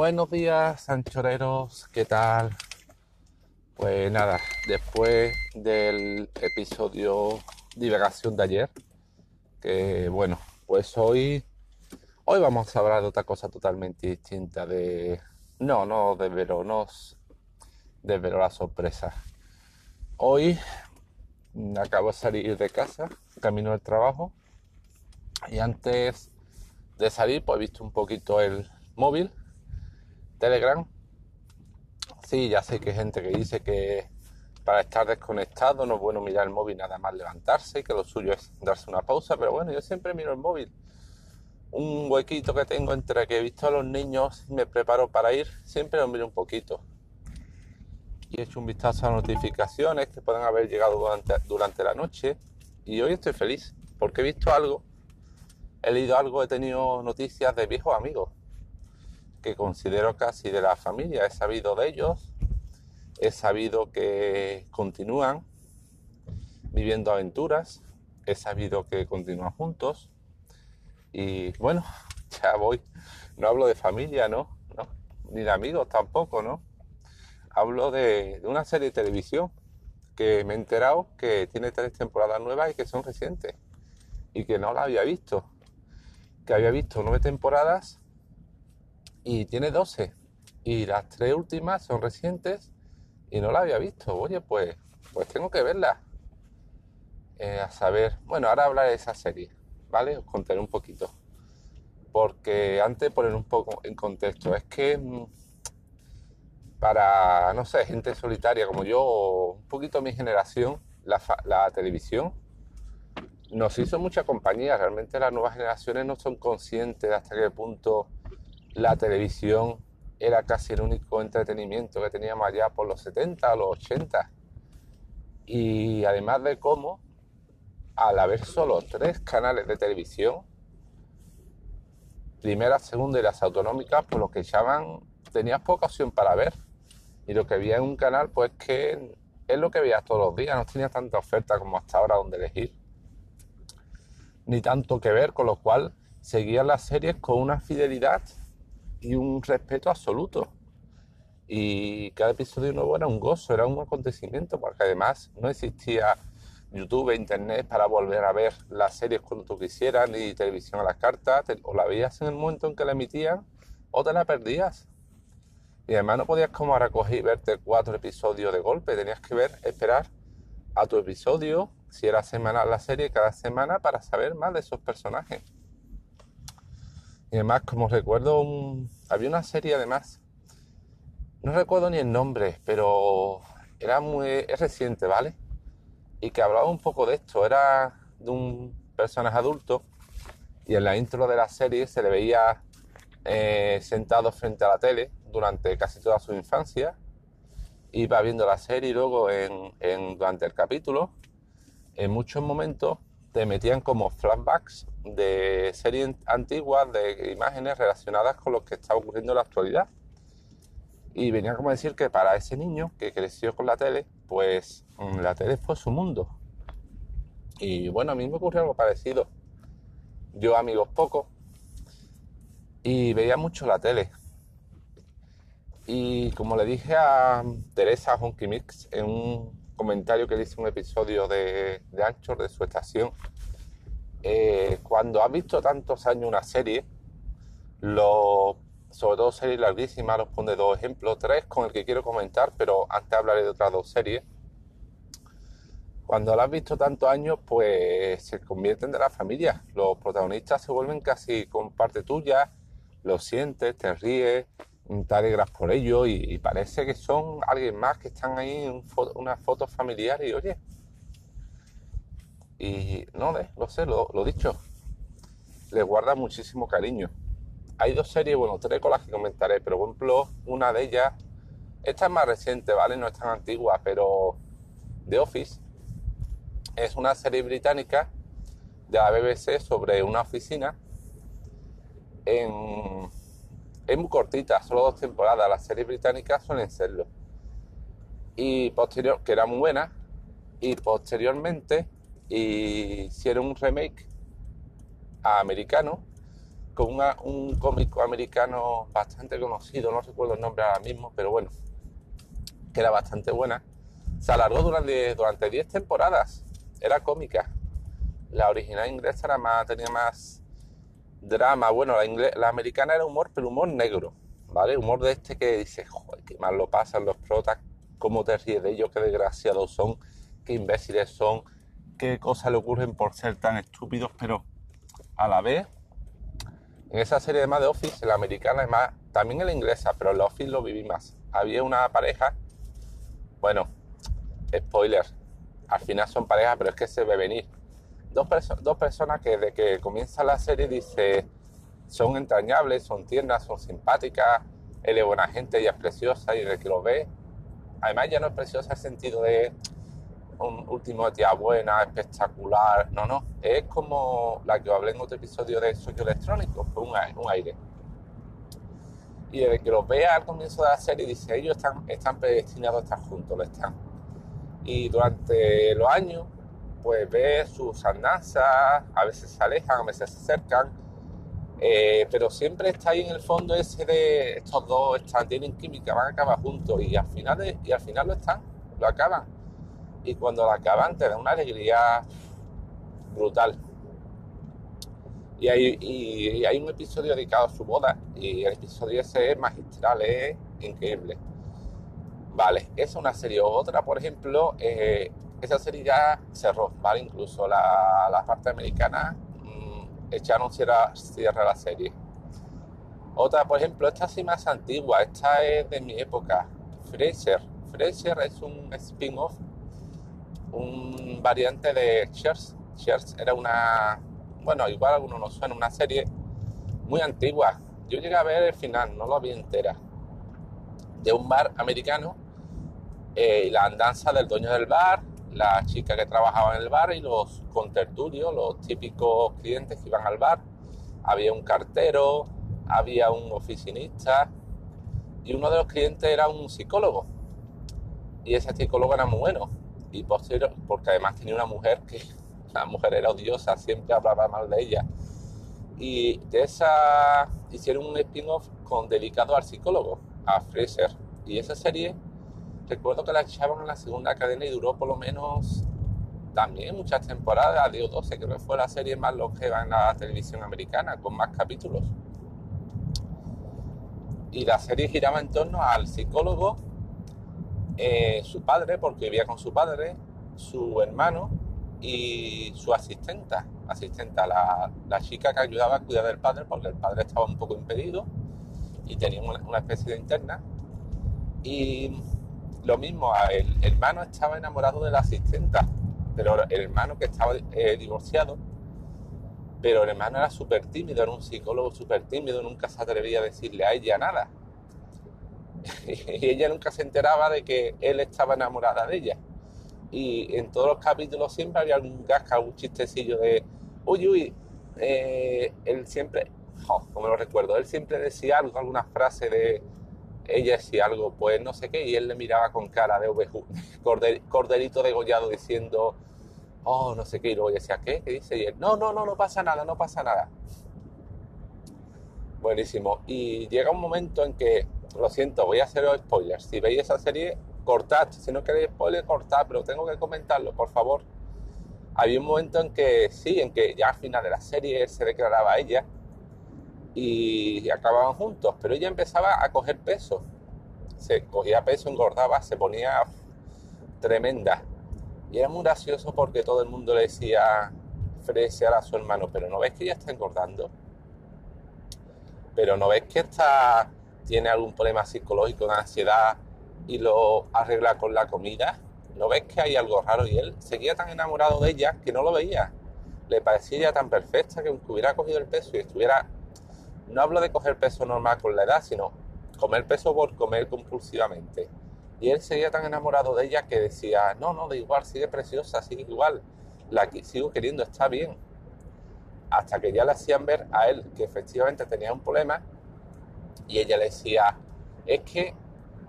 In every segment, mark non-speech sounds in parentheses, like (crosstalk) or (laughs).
Buenos días, anchoreros, ¿qué tal? Pues nada, después del episodio divagación de ayer, que bueno, pues hoy, hoy vamos a hablar de otra cosa totalmente distinta, de... No, no de veronos, de ver la sorpresa. Hoy acabo de salir de casa, camino al trabajo, y antes de salir, pues he visto un poquito el móvil Telegram. Sí, ya sé que hay gente que dice que para estar desconectado no es bueno mirar el móvil nada más levantarse, que lo suyo es darse una pausa, pero bueno, yo siempre miro el móvil. Un huequito que tengo entre que he visto a los niños y me preparo para ir, siempre lo miro un poquito. Y he hecho un vistazo a notificaciones que pueden haber llegado durante, durante la noche. Y hoy estoy feliz porque he visto algo, he leído algo, he tenido noticias de viejos amigos que considero casi de la familia. He sabido de ellos, he sabido que continúan viviendo aventuras, he sabido que continúan juntos y bueno, (laughs) ya voy. No hablo de familia, ¿no? Ni de amigos tampoco, ¿no? Hablo de, de una serie de televisión que me he enterado que tiene tres temporadas nuevas y que son recientes y que no la había visto. Que había visto nueve temporadas y tiene 12. Y las tres últimas son recientes y no la había visto. Oye, pues, pues tengo que verla. Eh, a saber, bueno, ahora hablaré de esa serie, ¿vale? Os contaré un poquito. Porque antes poner un poco en contexto, es que mm, para, no sé, gente solitaria como yo, un poquito mi generación, la, la televisión nos hizo mucha compañía. Realmente las nuevas generaciones no son conscientes de hasta qué punto la televisión era casi el único entretenimiento que teníamos allá por los 70 o los 80. Y además de cómo, al haber solo tres canales de televisión, primera, segunda y las autonómicas, pues lo que llaman, tenías poca opción para ver. Y lo que había en un canal, pues que es lo que veías todos los días, no tenía tanta oferta como hasta ahora donde elegir. Ni tanto que ver, con lo cual seguían las series con una fidelidad y un respeto absoluto. Y cada episodio nuevo era un gozo, era un acontecimiento, porque además no existía YouTube Internet para volver a ver las series cuando tú quisieras, ni televisión a las cartas, o la veías en el momento en que la emitían, o te la perdías. Y además no podías como ahora coger y verte cuatro episodios de golpe, tenías que ver, esperar a tu episodio, si era semanal la serie, cada semana para saber más de esos personajes. Y además, como recuerdo, había una serie además, no recuerdo ni el nombre, pero era muy reciente, ¿vale? Y que hablaba un poco de esto, era de un personaje adulto y en la intro de la serie se le veía eh, sentado frente a la tele durante casi toda su infancia. Iba viendo la serie y luego en, durante el capítulo, en muchos momentos te metían como flashbacks de series antiguas, de imágenes relacionadas con lo que está ocurriendo en la actualidad. Y venía como a decir que para ese niño que creció con la tele, pues mm, la tele fue su mundo. Y bueno, a mí me ocurrió algo parecido. Yo amigos pocos y veía mucho la tele. Y como le dije a Teresa Honky Mix en un comentario que le hice un episodio de, de Anchor de su estación, eh, cuando has visto tantos años una serie, sobre todo series larguísimas, los pone dos ejemplos, tres con el que quiero comentar, pero antes hablaré de otras dos series. Cuando la has visto tantos años, pues se convierten de la familia. Los protagonistas se vuelven casi con parte tuya, lo sientes, te ríes, te alegras por ello y, parece que son alguien más que están ahí en una foto familiar y oye. Y no, lo sé, lo, lo dicho, le guarda muchísimo cariño. Hay dos series, bueno, tres con las que comentaré, pero por ejemplo, una de ellas, esta es más reciente, ¿vale? No es tan antigua, pero The Office es una serie británica de la BBC sobre una oficina es muy cortita, solo dos temporadas. Las series británicas suelen serlo. Y posterior, que era muy buena. Y posteriormente hicieron un remake americano con un cómico americano bastante conocido, no recuerdo el nombre ahora mismo, pero bueno, que era bastante buena. Se alargó durante, durante 10 temporadas, era cómica. La original inglesa era más, tenía más drama. Bueno, la, la americana era humor, pero humor negro, ¿vale? Humor de este que dice, joder, qué mal lo pasan los protas, cómo te ríes de ellos, qué desgraciados son, qué imbéciles son, qué cosas le ocurren por ser tan estúpidos, pero a la vez, en esa serie de más de Office, la americana es más, también en la inglesa, pero en la Office lo viví más. Había una pareja, bueno, spoiler, al final son parejas, pero es que se ve venir. Dos, personas que desde que comienza la serie dice, son entrañables, son tiernas, son simpáticas, él es buena gente, ella es preciosa y desde que lo ve, además ya no es preciosa el sentido de un último día buena, espectacular. No, no. Es como la que hablé en otro episodio de Socio Electrónico, fue un, un aire. Y desde que los vea al comienzo de la serie, dice, ellos están, están predestinados a estar juntos, lo están. Y durante los años, pues ve sus andanzas, a veces se alejan, a veces se acercan, eh, pero siempre está ahí en el fondo ese de estos dos están, tienen química, van a acabar juntos y al final, y al final lo están, lo acaban y cuando la acaban te da una alegría brutal. Y hay, hay un episodio dedicado a su boda y el episodio ese es magistral, es increíble. Vale, es una serie. Otra, por ejemplo, eh, esa serie ya cerró, ¿vale? Incluso la, la parte americana mmm, echaron cierre, cierre a la serie. Otra, por ejemplo, esta sí más antigua, esta es de mi época, Fraser. Fraser es un spin-off un variante de Cheers. Cheers era una, bueno, igual algunos no suena, una serie muy antigua. Yo llegué a ver el final, no lo vi entera, de un bar americano eh, y la andanza del dueño del bar, la chica que trabajaba en el bar y los contertulios, los típicos clientes que iban al bar. Había un cartero, había un oficinista y uno de los clientes era un psicólogo. Y ese psicólogo era muy bueno y posterior, porque además tenía una mujer que (laughs) la mujer era odiosa, siempre hablaba mal de ella. Y de esa hicieron un spin-off con dedicado al psicólogo, a Fraser. Y esa serie, recuerdo que la echaban en la segunda cadena y duró por lo menos también muchas temporadas, dio 12, creo que fue la serie más longeva en la televisión americana, con más capítulos. Y la serie giraba en torno al psicólogo eh, su padre, porque vivía con su padre, su hermano y su asistenta, asistenta, la, la, chica que ayudaba a cuidar del padre, porque el padre estaba un poco impedido y tenía una, especie de interna. Y lo mismo, el hermano estaba enamorado de la asistenta, pero el hermano que estaba eh, divorciado, pero el hermano era súper tímido, era un psicólogo súper tímido, nunca se atrevía a decirle a ella nada (laughs) y ella nunca se enteraba de que él estaba enamorada de ella. Y en todos los capítulos siempre había algún gasca, algún chistecillo de, uy, uy, eh, él siempre, como lo recuerdo, él siempre decía algo, alguna frase de ella decía algo, pues no sé qué, y él le miraba con cara de oveju, (laughs) corderito degollado diciendo, oh, no sé qué, y luego decía, ¿qué? ¿Qué dice? Y él, no, no, no, no pasa nada, no pasa nada. Buenísimo. Y llega un momento en que lo siento, voy a hacer spoilers. Si veis esa serie, cortad. Si no queréis spoilers, cortad, pero tengo que comentarlo, por favor. Había un momento en que sí, en que ya al final de la serie se declaraba ella y acababan juntos, pero ella empezaba a coger peso. Se cogía peso, engordaba, se ponía tremenda. Y era muy gracioso porque todo el mundo le decía fresear a su hermano, pero no ves que ella está engordando. Pero no ves que está tiene algún problema psicológico de ansiedad y lo arregla con la comida, ¿no ves que hay algo raro? Y él seguía tan enamorado de ella que no lo veía. Le parecía tan perfecta que aunque hubiera cogido el peso y estuviera... No hablo de coger peso normal con la edad, sino comer peso por comer compulsivamente. Y él seguía tan enamorado de ella que decía, no, no, da igual, sigue preciosa, sigue igual, la sigo queriendo, está bien. Hasta que ya le hacían ver a él que efectivamente tenía un problema y ella le decía, es que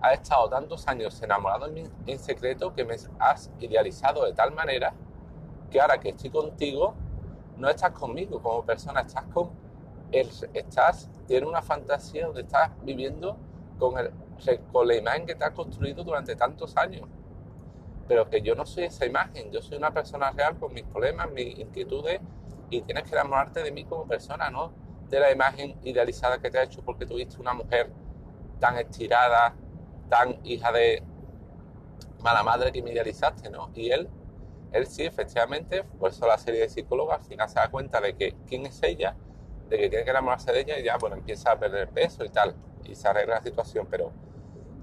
has estado tantos años enamorado en, en secreto que me has idealizado de tal manera que ahora que estoy contigo, no estás conmigo como persona, estás con estás, tienes una fantasía donde estás viviendo con, el, con la imagen que te has construido durante tantos años. Pero que yo no soy esa imagen, yo soy una persona real con mis problemas, mis inquietudes y tienes que enamorarte de mí como persona, no de la imagen idealizada que te ha hecho porque tuviste una mujer tan estirada, tan hija de mala madre que me idealizaste, ¿no? Y él, él sí, efectivamente, por eso la serie de psicólogos al final se da cuenta de que quién es ella, de que tiene que enamorarse de ella y ya, bueno, empieza a perder peso y tal, y se arregla la situación, pero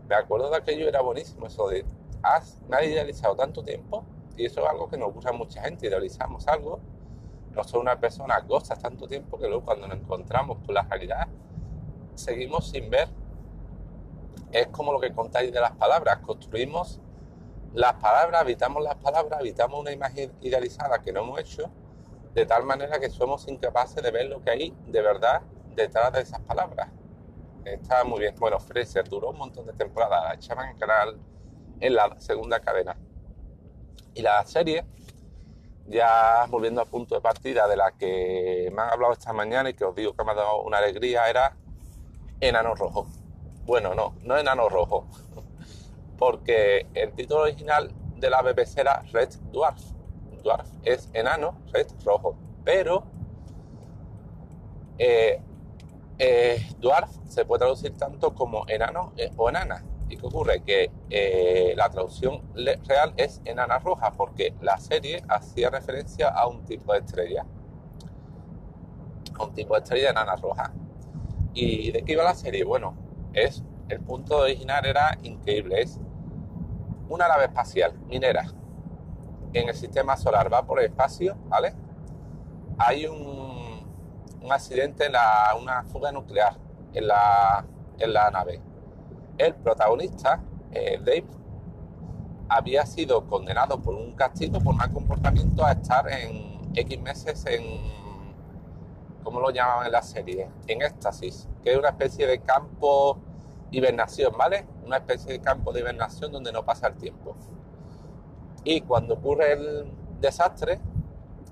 me acuerdo de aquello, era buenísimo, eso de, has, me has idealizado tanto tiempo, y eso es algo que nos gusta a mucha gente, idealizamos algo, no soy una persona gozas tanto tiempo que luego cuando nos encontramos con la realidad, seguimos sin ver. Es como lo que contáis de las palabras, construimos las palabras, habitamos las palabras, habitamos una imagen idealizada que no hemos hecho, de tal manera que somos incapaces de ver lo que hay de verdad detrás de esas palabras. Está muy bien. Bueno, Fraser duró un montón de temporadas, la echaban en canal en la segunda cadena. Y la serie, ya volviendo al punto de partida de la que me han hablado esta mañana y que os digo que me ha dado una alegría, era Enano Rojo. Bueno, no, no Enano Rojo, (laughs) porque el título original de la BBC era Red Dwarf. Dwarf es enano, Red Rojo, pero eh, eh, dwarf se puede traducir tanto como enano eh, o enana. ¿Y qué ocurre? Que eh, la traducción real es enana roja, porque la serie hacía referencia a un tipo de estrella. A un tipo de estrella enana roja. ¿Y de qué iba la serie? Bueno, es el punto original era increíble. Es una nave espacial minera en el sistema solar. Va por el espacio, ¿vale? Hay un un accidente, en la, una fuga nuclear en la, en la nave. El protagonista, eh, Dave, había sido condenado por un castigo por mal comportamiento a estar en X meses en, ¿cómo lo llamaban en la serie? En éxtasis, que es una especie de campo hibernación, ¿vale? Una especie de campo de hibernación donde no pasa el tiempo. Y cuando ocurre el desastre,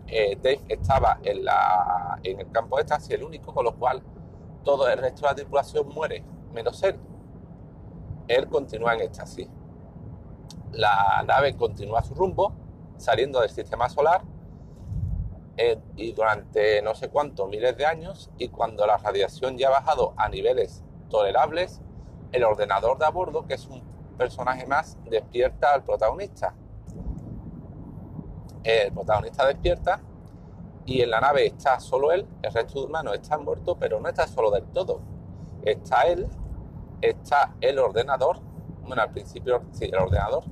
eh, Dave estaba en, la, en el campo de éxtasis, el único, con lo cual todo el resto de la tripulación muere, menos él. Él continúa en éxtasis. La nave continúa su rumbo, saliendo del sistema solar, eh, y durante no sé cuántos miles de años, y cuando la radiación ya ha bajado a niveles tolerables, el ordenador de a bordo, que es un personaje más, despierta al protagonista el protagonista despierta y en la nave está solo él, el resto de humanos están muertos, pero no está solo del todo. Está él, está el ordenador, bueno, al principio sí, el ordenador,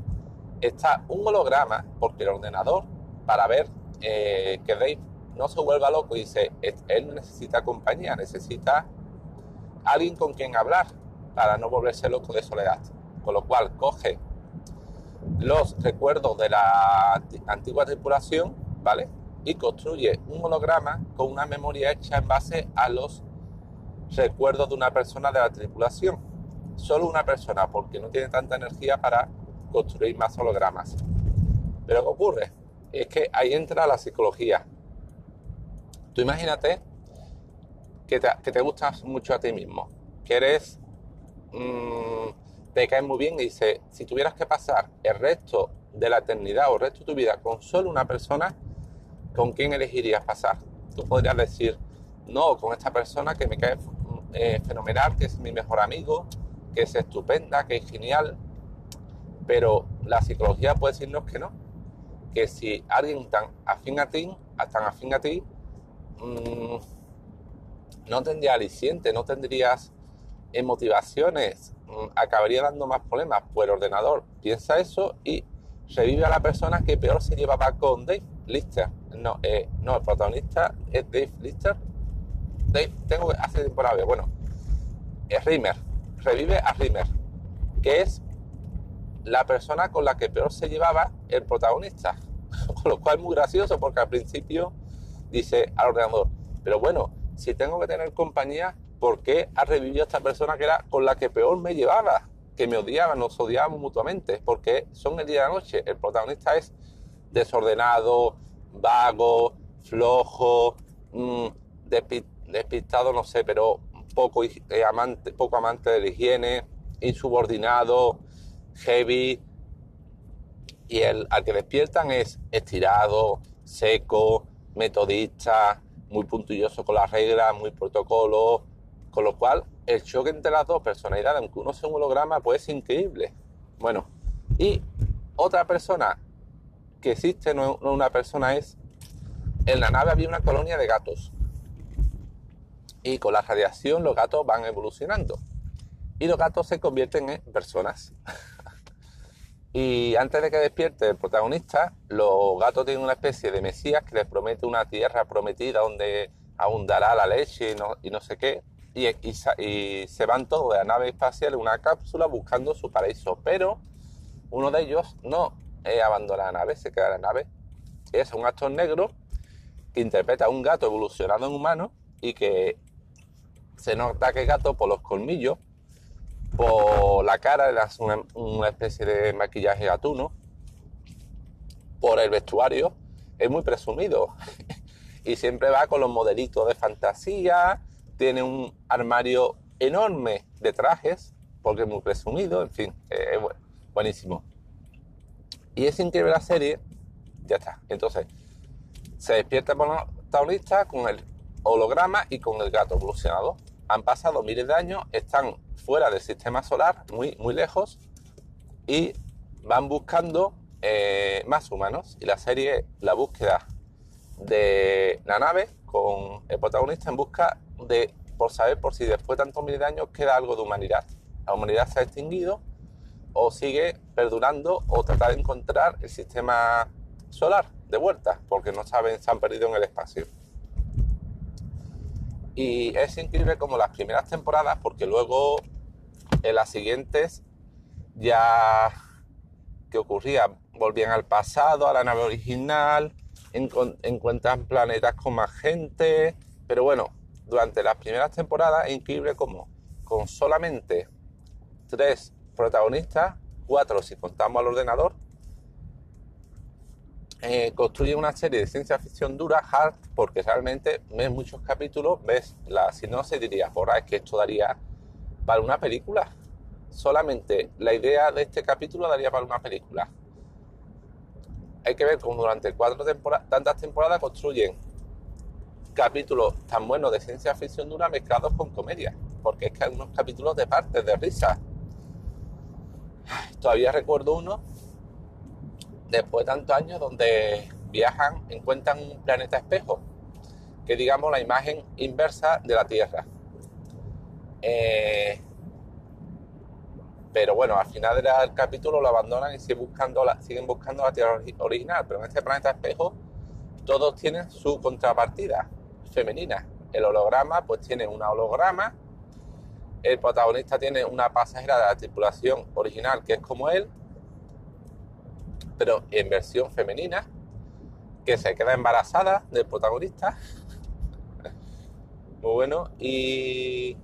está un holograma, porque el ordenador, para ver eh, que Dave no se vuelva loco, dice, él necesita compañía, necesita alguien con quien hablar para no volverse loco de soledad. Con lo cual coge los recuerdos de la antigua tripulación, ¿vale? Y construye un holograma con una memoria hecha en base a los recuerdos de una persona de la tripulación. Solo una persona, porque no tiene tanta energía para construir más hologramas. Pero ¿qué ocurre? Es que ahí entra la psicología. Tú imagínate que te, que te gustas mucho a ti mismo, que eres... Mmm, te cae muy bien y dice, si tuvieras que pasar el resto de la eternidad o el resto de tu vida con solo una persona, ¿con quién elegirías pasar? Tú podrías decir, no, con esta persona que me cae eh, fenomenal, que es mi mejor amigo, que es estupenda, que es genial, pero la psicología puede decirnos que no, que si alguien tan afín a ti, tan afín a ti, mmm, no tendría aliciente, no tendrías motivaciones, Mm, acabaría dando más problemas. Pues el ordenador piensa eso y revive a la persona que peor se llevaba con Dave Lister. No, eh, no, el protagonista es Dave Lister. Dave, tengo que hacer tiempo la Bueno, es Rimmer. Revive a Rimmer, que es la persona con la que peor se llevaba el protagonista. (laughs) con lo cual es muy gracioso porque al principio dice al ordenador, pero bueno, si tengo que tener compañía, ¿por qué ha revivido esta persona que era con la que peor me llevaba? Que me odiaba, nos odiábamos mutuamente, porque son el día de la noche. El protagonista es desordenado, vago, flojo, mm, despistado, no sé, pero poco, eh, amante, poco amante de la higiene, insubordinado, heavy. Y el al que despiertan es estirado, seco, metodista, muy puntilloso con las reglas, muy protocolo, con lo cual el choque entre las dos personalidades, aunque uno sea un holograma, pues es increíble. Bueno, y otra persona que existe, no, una persona, es en la nave había una colonia de gatos. Y con la radiación los gatos van evolucionando. Y los gatos se convierten en personas. (laughs) y antes de que despierte el protagonista, los gatos tienen una especie de mesías que les promete una tierra prometida donde abundará la leche y no, y no sé qué. Y, y, se van todos de la nave espacial en una cápsula buscando su paraíso. Pero uno de ellos no abandona la nave, se queda en la nave. Es un actor negro que interpreta a un gato evolucionado en humano y que se nota que gato por los colmillos, por la cara, hace una, especie de maquillaje gatuno, por el vestuario, es muy presumido (laughs) y siempre va con los modelitos de fantasía, tiene un armario enorme de trajes, porque es muy presumido, en fin, es buenísimo. Y es increíble la serie, ya está. Entonces, se despierta por la tablista con el holograma y con el gato evolucionado. Han pasado miles de años, están fuera del sistema solar, muy, muy lejos, y van buscando eh, más humanos. Y la serie, la búsqueda de la nave con el protagonista en busca de, por saber por si después de tantos miles de años queda algo de humanidad. La humanidad se ha extinguido o sigue perdurando o tratar de encontrar el sistema solar de vuelta, porque no saben, se han perdido en el espacio. Y es increíble como las primeras temporadas, porque luego en las siguientes ya que ocurría, volvían al pasado, a la nave original, encuentran planetas con más gente, pero bueno, durante las primeras temporadas es increíble como con solamente tres protagonistas, cuatro si contamos al ordenador, eh, construye una serie de ciencia ficción dura, hard, porque realmente ves muchos capítulos, ves la se diría, por es que esto daría para una película. Solamente la idea de este capítulo daría para una película. Hay que ver cómo durante cuatro temporadas, tantas temporadas construyen capítulos tan buenos de ciencia ficción dura mezclados con comedia, porque es que hay unos capítulos de partes, de risa, Todavía recuerdo uno, después de tantos años, donde viajan, encuentran un planeta espejo, que digamos la imagen inversa de la Tierra. Eh, pero bueno, al final del capítulo lo abandonan y siguen buscando la, siguen buscando la Tierra original. Pero en este planeta espejo todos tienen su contrapartida femenina. El holograma pues tiene una holograma el protagonista tiene una pasajera de la tripulación original que es como él, pero en versión femenina, que se queda embarazada del protagonista. (laughs) Muy bueno. Y,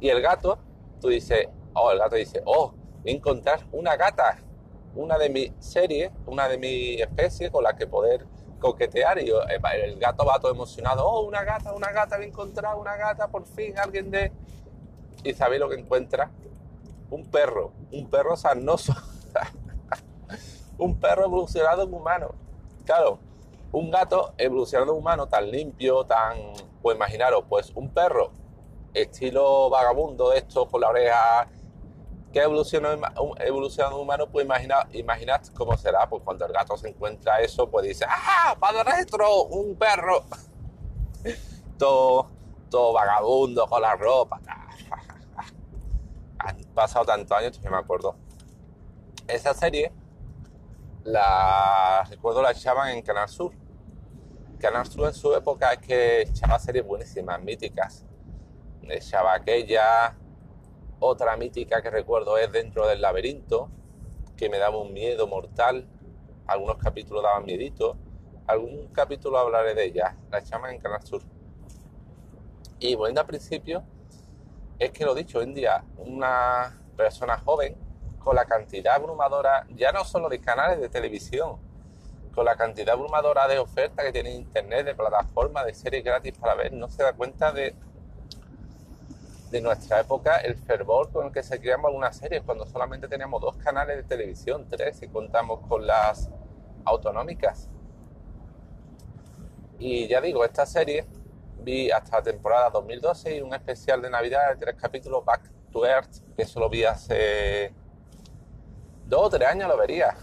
y el gato, tú dices, oh, el gato dice, oh, encontrar una gata, una de mi serie, una de mi especie con la que poder coquetear. Y el gato va todo emocionado, oh, una gata, una gata, he encontrado una gata, por fin, alguien de ¿Y sabéis lo que encuentra? Un perro, un perro sanoso. Un perro evolucionado en humano. Claro, un gato evolucionado en humano tan limpio, tan... Pues imaginaros, pues un perro estilo vagabundo de estos con la oreja que evolucionó evolucionado humano, pues imaginad, imaginad cómo será, pues cuando el gato se encuentra eso, pues dice, ¡ah! ¡Padre retro! ¡Un perro! (laughs) todo, todo vagabundo con la ropa, han pasado tantos años que me acuerdo. Esa serie, la recuerdo la echaban en Canal Sur. Canal Sur en su época es que echaba series buenísimas, míticas. Echaba aquella, otra mítica que recuerdo es Dentro del laberinto, que me daba un miedo mortal. Algunos capítulos daban miedito. Algún capítulo hablaré de ella. La echaban en Canal Sur. Y volviendo al principio, es que lo dicho, hoy en día una persona joven con la cantidad abrumadora, ya no solo de canales de televisión, con la cantidad abrumadora de ofertas que tiene Internet, de plataformas, de series gratis para ver, no se da cuenta de, de nuestra época el fervor con el que se creamos algunas series, cuando solamente teníamos dos canales de televisión, tres, si contamos con las autonómicas. Y ya digo, esta serie vi hasta la temporada 2012 y un especial de Navidad de tres capítulos, Back to Earth, que eso lo vi hace dos o tres años, lo vería.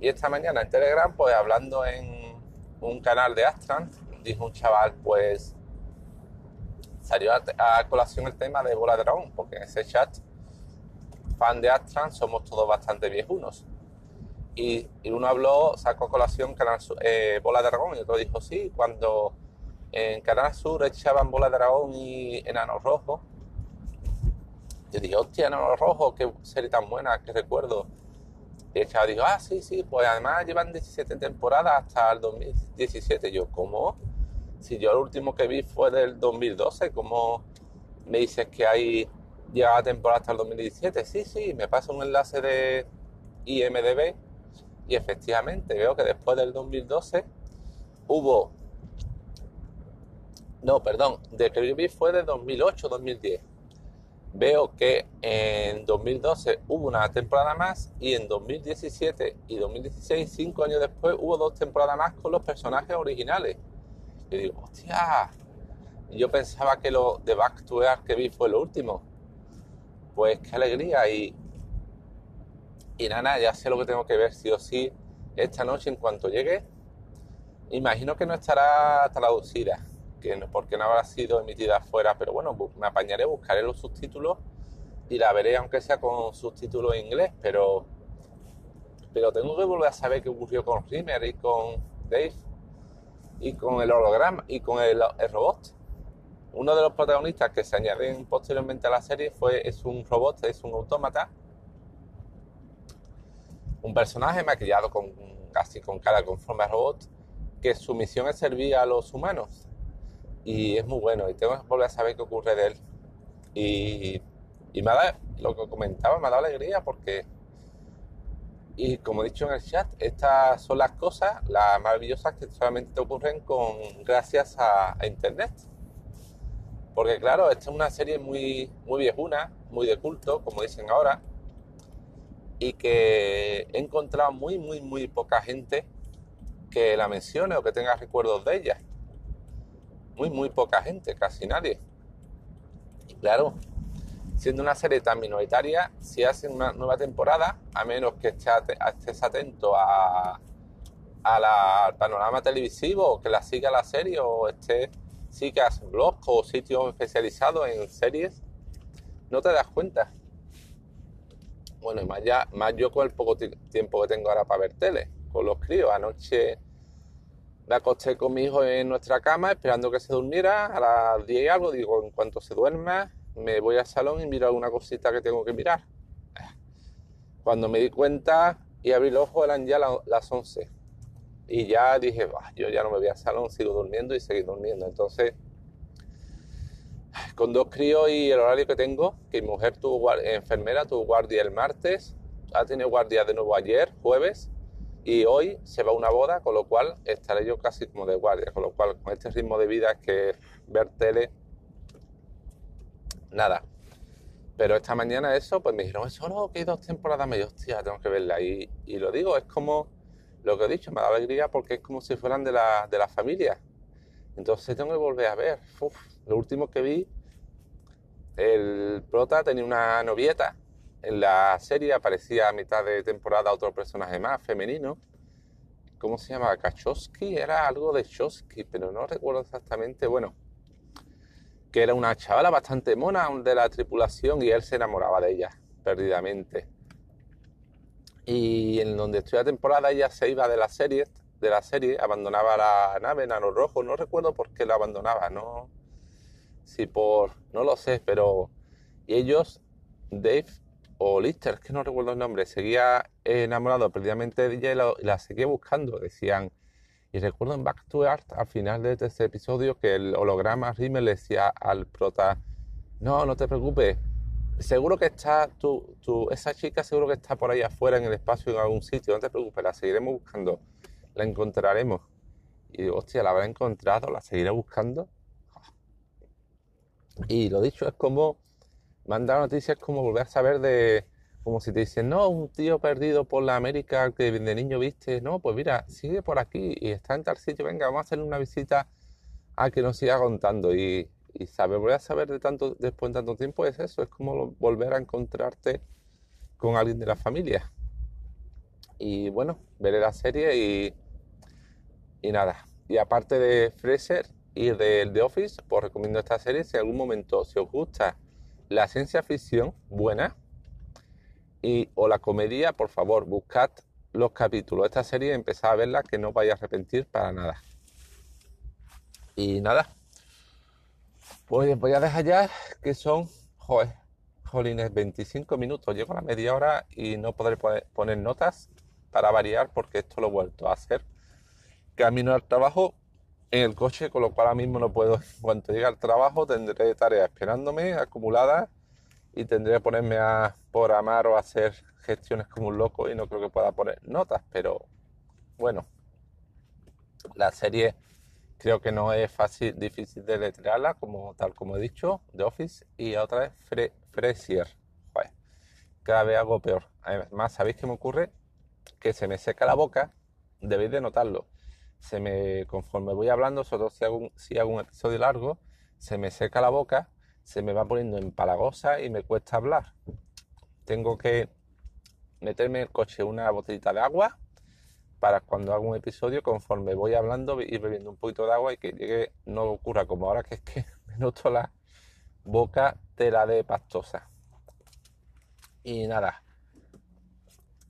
Y esta mañana en Telegram, pues hablando en un canal de Astran, dijo un chaval, pues salió a, colación el tema de Bola Dragón, porque en ese chat, fan de Astran, somos todos bastante viejunos. Y, uno habló, sacó a colación Canal eh, Bola Dragón y otro dijo sí, cuando en Canal Sur echaban Bola Dragón y Enano Rojo. Yo dije, hostia, Enano Rojo, qué serie tan buena, qué recuerdo. Y el chaval dijo, ah, sí, sí, pues además llevan 17 temporadas hasta el 2017. Yo, ¿cómo? Si yo el último que vi fue del 2012, ¿cómo me dices que hay llega temporada hasta el 2017? Sí, sí, me pasa un enlace de IMDB y efectivamente veo que después del 2012 hubo... No, perdón, de que yo vi fue de 2008-2010. Veo que en 2012 hubo una temporada más y en 2017 y 2016, cinco años después, hubo dos temporadas más con los personajes originales. Y digo, hostia, yo pensaba que lo de Back to Earth que vi fue lo último. Pues qué alegría y y nada, ya sé lo que tengo que ver sí o sí esta noche en cuanto llegue. Imagino que no estará traducida, que no, porque no habrá sido emitida afuera, pero bueno, me apañaré, buscaré los subtítulos y la veré aunque sea con subtítulos en inglés, pero, pero tengo que volver a saber qué ocurrió con Rimmer y con Dave y con el holograma y con el, robot. Uno de los protagonistas que se añaden posteriormente a la serie fue, es un robot, es un autómata un personaje maquillado con casi con cara con forma de robot, que su misión es servir a los humanos. Y es muy bueno, y tengo que volver a saber qué ocurre de él. Y, y me da, lo que comentaba me ha dado alegría porque, y como he dicho en el chat, estas son las cosas, las maravillosas que solamente te ocurren con, gracias a, Internet. Porque claro, esta es una serie muy, muy viejuna, muy de culto, como dicen ahora, y que he encontrado muy, muy, muy poca gente que la mencione o que tenga recuerdos de ella. Muy, muy poca gente, casi nadie. Y claro, siendo una serie tan minoritaria, si hacen una nueva temporada, a menos que estés atento a, al panorama televisivo, que la siga la serie, o estés, sigas blogs o sitios especializados en series, no te das cuenta bueno, y más, ya, más yo con el poco tiempo que tengo ahora para ver tele, con los críos. Anoche me acosté con mi hijo en nuestra cama esperando que se durmiera. A las 10 y algo, digo, en cuanto se duerma, me voy al salón y miro alguna cosita que tengo que mirar. Cuando me di cuenta y abrí los ojos eran ya las 11. Y ya dije, yo ya no me voy al salón, sigo durmiendo y seguí durmiendo. Entonces con dos críos y el horario que tengo, que mi mujer tuvo enfermera, tuvo guardia el martes, ha tenido guardia de nuevo ayer, jueves, y hoy se va una boda, con lo cual estaré yo casi como de guardia, con lo cual con este ritmo de vida que ver tele, nada. Pero esta mañana eso, pues me dijeron, eso no, que hay dos temporadas, me dijo, hostia, tengo que verla. Y, y lo digo, es como lo que he dicho, me da alegría porque es como si fueran de la, de la familia. Entonces tengo que volver a ver. Lo último que vi, el prota tenía una novieta. En la serie aparecía a mitad de temporada otro personaje más, femenino. ¿Cómo se llamaba? Kachowski. Era algo de Chosky, pero no recuerdo exactamente. Bueno, que era una chavala bastante mona de la tripulación y él se enamoraba de ella perdidamente. Y en donde estoy la temporada ella se iba de la serie de la serie abandonaba la nave Nano Rojo. No recuerdo por qué la abandonaba, no. Si por. No lo sé, pero. Y ellos, Dave o Lister, que no recuerdo el nombre, seguía enamorado perdidamente de ella y la, seguía buscando. Decían. Y recuerdo en Back to Earth, al final de este episodio, que el holograma Rimmel le decía al prota: No, no te preocupes, seguro que está, tú, tú, esa chica seguro que está por ahí afuera en el espacio en algún sitio, no te preocupes, la seguiremos buscando, la encontraremos. Y digo, hostia, la habrá encontrado, la seguiré buscando. Y lo dicho, es como mandar noticias, como volver a saber de, como si te dicen, no, un tío perdido por la América que de niño viste, no, pues mira, sigue por aquí y está en tal sitio, venga, vamos a hacerle una visita a que nos siga contando. Y, y saber, volver a saber de tanto, después de tanto tiempo es eso, es como volver a encontrarte con alguien de la familia. Y bueno, veré la serie y, y nada. Y aparte de Fraser y de The Office, pues recomiendo esta serie. Si en algún momento, si os gusta la ciencia ficción buena y, o la comedia, por favor, buscad los capítulos esta serie empezad a verla que no vais a arrepentir para nada. Y nada, pues voy a dejar ya que son, jolines, 25 minutos. Llego a la media hora y no podré poner notas para variar porque esto lo he vuelto a hacer. Camino al trabajo en el coche, con lo cual ahora mismo no puedo. Cuando llegue al trabajo tendré tareas esperándome, acumuladas, y tendré que ponerme a programar o a hacer gestiones como un loco y no creo que pueda poner notas, pero bueno, la serie Creo que no es fácil, difícil de letrearla, como, tal como he dicho, de Office. Y otra vez Fresier. cada vez hago peor. Además, ¿sabéis qué me ocurre? Que se me seca la boca, debéis de notarlo. Se me, conforme voy hablando, sobre si hago, si hago un episodio largo, se me seca la boca, se me va poniendo empalagosa y me cuesta hablar. Tengo que meterme en el coche una botellita de agua para cuando hago un episodio, conforme voy hablando, ir bebiendo un poquito de agua y que llegue, no ocurra como ahora que es que (laughs) me noto la boca tela de pastosa. Y nada,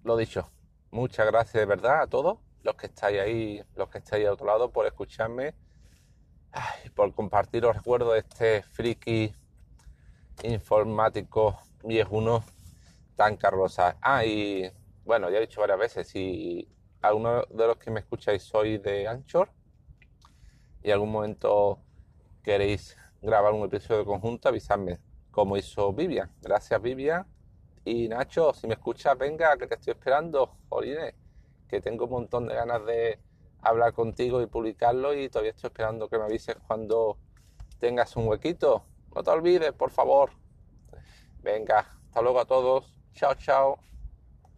lo dicho, muchas gracias de verdad a todos los que estáis ahí, los que estáis al otro lado, por escucharme, por compartir los recuerdos de este friki informático viejuno tan carrosa. Ah, y bueno, ya he dicho varias veces, si alguno de los que me escucháis soy de Anchor y algún momento queréis grabar un episodio conjunto, avisadme, como hizo Vivian. Gracias, Vivian. Y Nacho, si me escuchas, venga, que te estoy esperando, Jorine, que tengo un montón de ganas de hablar contigo y publicarlo y todavía estoy esperando que me avises cuando tengas un huequito. No te olvides, por favor. Venga, hasta luego a todos. Chao, chao.